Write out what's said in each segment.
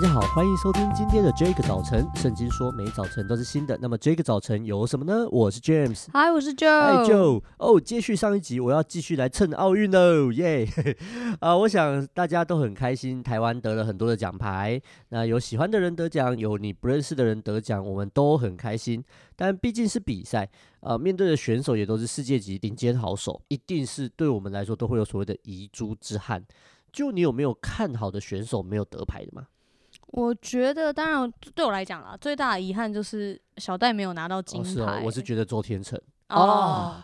大家好，欢迎收听今天的 Jake 早晨。圣经说每早晨都是新的，那么 Jake 早晨有什么呢？我是 James，嗨，我是 Joe，嗨 Joe。哦，接续上一集，我要继续来蹭奥运喽，耶！啊，我想大家都很开心，台湾得了很多的奖牌，那有喜欢的人得奖，有你不认识的人得奖，我们都很开心。但毕竟是比赛，呃，面对的选手也都是世界级顶尖好手，一定是对我们来说都会有所谓的遗珠之憾。就你有没有看好的选手没有得牌的吗？我觉得，当然对我来讲啦，最大的遗憾就是小戴没有拿到金牌。哦是哦，我是觉得周天成哦。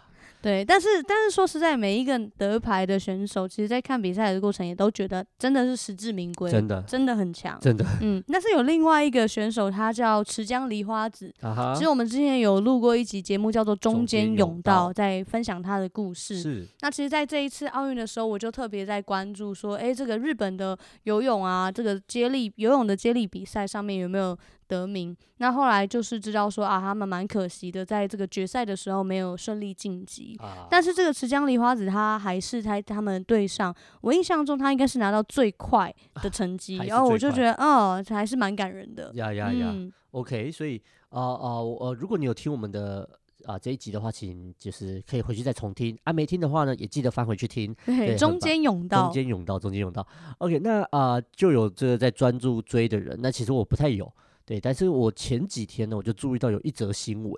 哦对，但是但是说实在，每一个得牌的选手，其实在看比赛的过程也都觉得真的是实至名归，真的真的很强，真的。嗯，但是有另外一个选手，他叫池江梨花子。啊。其实我们之前有录过一集节目，叫做《中间泳道》，在分享他的故事。是。那其实，在这一次奥运的时候，我就特别在关注说，哎，这个日本的游泳啊，这个接力游泳的接力比赛上面有没有得名？那后来就是知道说啊，他们蛮可惜的，在这个决赛的时候没有顺利晋级。啊、但是这个池江梨花子，他还是在他们队上，我印象中他应该是拿到最快的成绩，啊、然后我就觉得，哦，还是蛮感人的。呀呀呀！OK，所以啊啊，呃，如果你有听我们的啊、呃、这一集的话，请就是可以回去再重听。啊，没听的话呢，也记得翻回去听。中间甬道，中间甬道，中间甬道。OK，那啊、呃，就有这个在专注追的人，那其实我不太有。对，但是我前几天呢，我就注意到有一则新闻，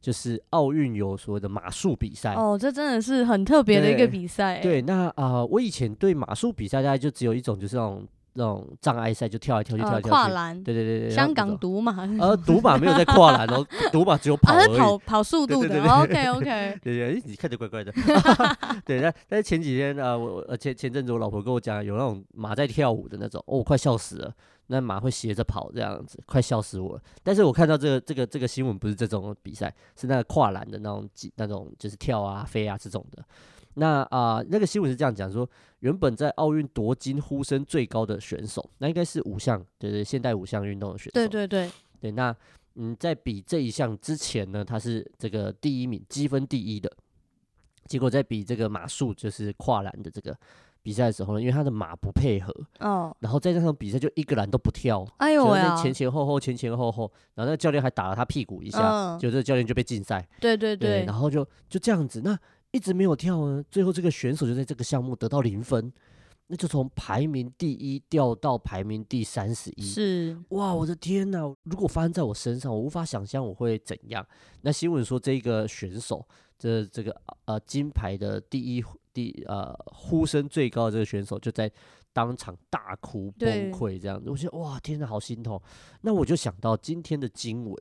就是奥运有所谓的马术比赛。哦，这真的是很特别的一个比赛。对，那啊、呃，我以前对马术比赛大概就只有一种，就是那种那种障碍赛，就跳来跳去，跳来跳去。跨栏。对对对对。香港独马。呃，独马没有在跨栏哦，独马只有跑而已。啊、跑跑速度的。OK OK。对对，你看着怪怪的。对，但但是前几天啊，我呃前前阵子我老婆跟我讲，有那种马在跳舞的那种，哦，我快笑死了。那马会斜着跑，这样子快笑死我了。但是我看到这个这个这个新闻不是这种比赛，是那个跨栏的那种那种就是跳啊飞啊这种的。那啊、呃，那个新闻是这样讲说，原本在奥运夺金呼声最高的选手，那应该是五项，就是现代五项运动的选手。对对对对。那嗯，在比这一项之前呢，他是这个第一名，积分第一的。结果在比这个马术，就是跨栏的这个。比赛的时候呢，因为他的马不配合，哦，然后在这场比赛就一个栏都不跳，哎呦喂，前前后后前前后后，然后那个教练还打了他屁股一下，嗯、就这个教练就被禁赛，对对对，对，然后就就这样子，那一直没有跳呢，最后这个选手就在这个项目得到零分，那就从排名第一掉到排名第三十一，是哇，我的天呐，如果发生在我身上，我无法想象我会怎样。那新闻说这个选手，这这个呃金牌的第一。呃，呼声最高的这个选手就在当场大哭崩溃，这样子，我觉得哇，天哪，好心痛。那我就想到今天的经文，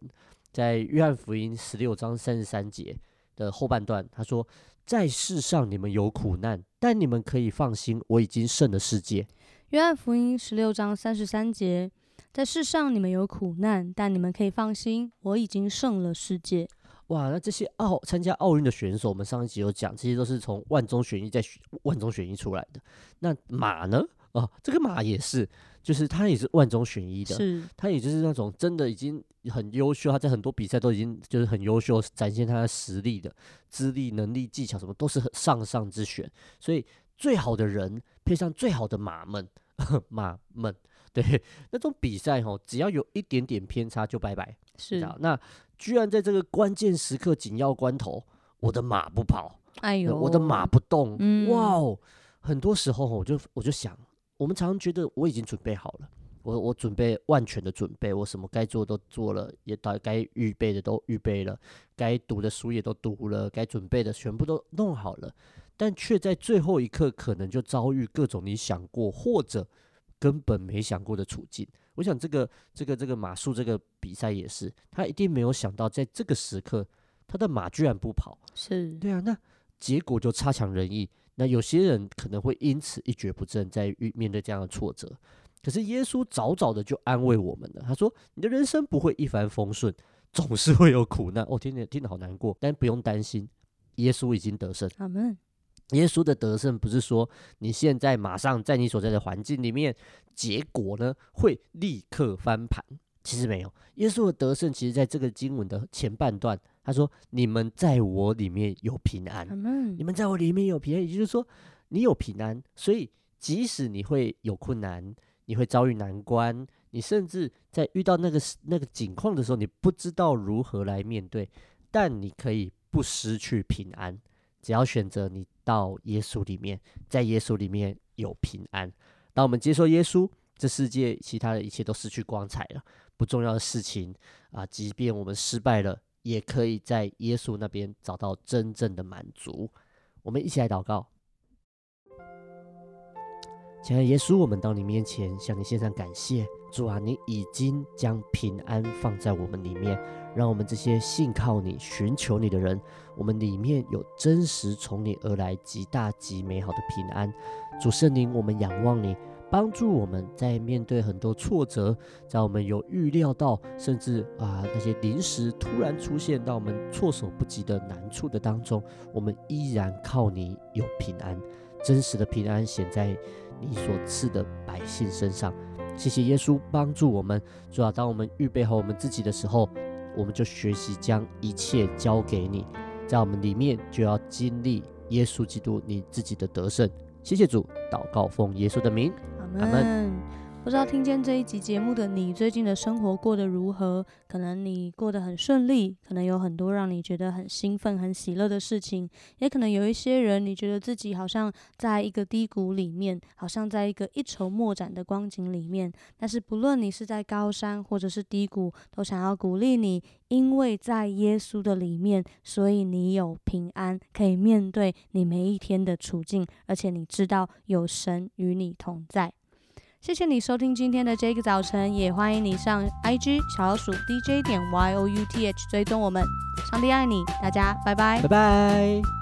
在约翰福音十六章三十三节的后半段，他说：“在世上你们有苦难，但你们可以放心，我已经胜了世界。”约翰福音十六章三十三节，在世上你们有苦难，但你们可以放心，我已经胜了世界。哇，那这些奥参加奥运的选手，我们上一集有讲，这些都是从万中选一，再万中选一出来的。那马呢？哦，这个马也是，就是他也是万中选一的，是，他也就是那种真的已经很优秀，他在很多比赛都已经就是很优秀，展现他的实力的资历、能力、技巧什么都是上上之选。所以最好的人配上最好的马们，马们，对那种比赛哦，只要有一点点偏差就拜拜。是啊，那。居然在这个关键时刻、紧要关头，我的马不跑，哎呦，我的马不动，嗯、哇哦！很多时候，我就我就想，我们常常觉得我已经准备好了，我我准备万全的准备，我什么该做都做了，也到该预备的都预备了，该读的书也都读了，该准备的全部都弄好了，但却在最后一刻，可能就遭遇各种你想过或者根本没想过的处境。我想这个这个这个马术这个比赛也是，他一定没有想到，在这个时刻，他的马居然不跑，是对啊，那结果就差强人意。那有些人可能会因此一蹶不振，在遇面对这样的挫折。可是耶稣早早的就安慰我们了，他说：“你的人生不会一帆风顺，总是会有苦难。”哦，听着听着好难过，但不用担心，耶稣已经得胜。阿门。耶稣的得胜不是说你现在马上在你所在的环境里面，结果呢会立刻翻盘。其实没有，耶稣的得胜，其实在这个经文的前半段，他说：“你们在我里面有平安，你们在我里面有平安。”也就是说，你有平安，所以即使你会有困难，你会遭遇难关，你甚至在遇到那个那个境况的时候，你不知道如何来面对，但你可以不失去平安，只要选择你到耶稣里面，在耶稣里面有平安。当我们接受耶稣，这世界其他的一切都失去光彩了，不重要的事情啊，即便我们失败了，也可以在耶稣那边找到真正的满足。我们一起来祷告。亲爱的耶稣，我们到你面前向你献上感谢。主啊，你已经将平安放在我们里面，让我们这些信靠你、寻求你的人，我们里面有真实从你而来极大极美好的平安。主圣灵，我们仰望你，帮助我们在面对很多挫折，在我们有预料到，甚至啊那些临时突然出现到我们措手不及的难处的当中，我们依然靠你有平安，真实的平安显在。你所赐的百姓身上，谢谢耶稣帮助我们。主啊，当我们预备好我们自己的时候，我们就学习将一切交给你，在我们里面就要经历耶稣基督你自己的得胜。谢谢主，祷告奉耶稣的名，阿门。不知道听见这一集节目的你，最近的生活过得如何？可能你过得很顺利，可能有很多让你觉得很兴奋、很喜乐的事情，也可能有一些人，你觉得自己好像在一个低谷里面，好像在一个一筹莫展的光景里面。但是不论你是在高山或者是低谷，都想要鼓励你，因为在耶稣的里面，所以你有平安，可以面对你每一天的处境，而且你知道有神与你同在。谢谢你收听今天的这个早晨，也欢迎你上 IG 小老鼠 DJ 点 YOUTH 追踪我们。上帝爱你，大家拜拜，拜拜。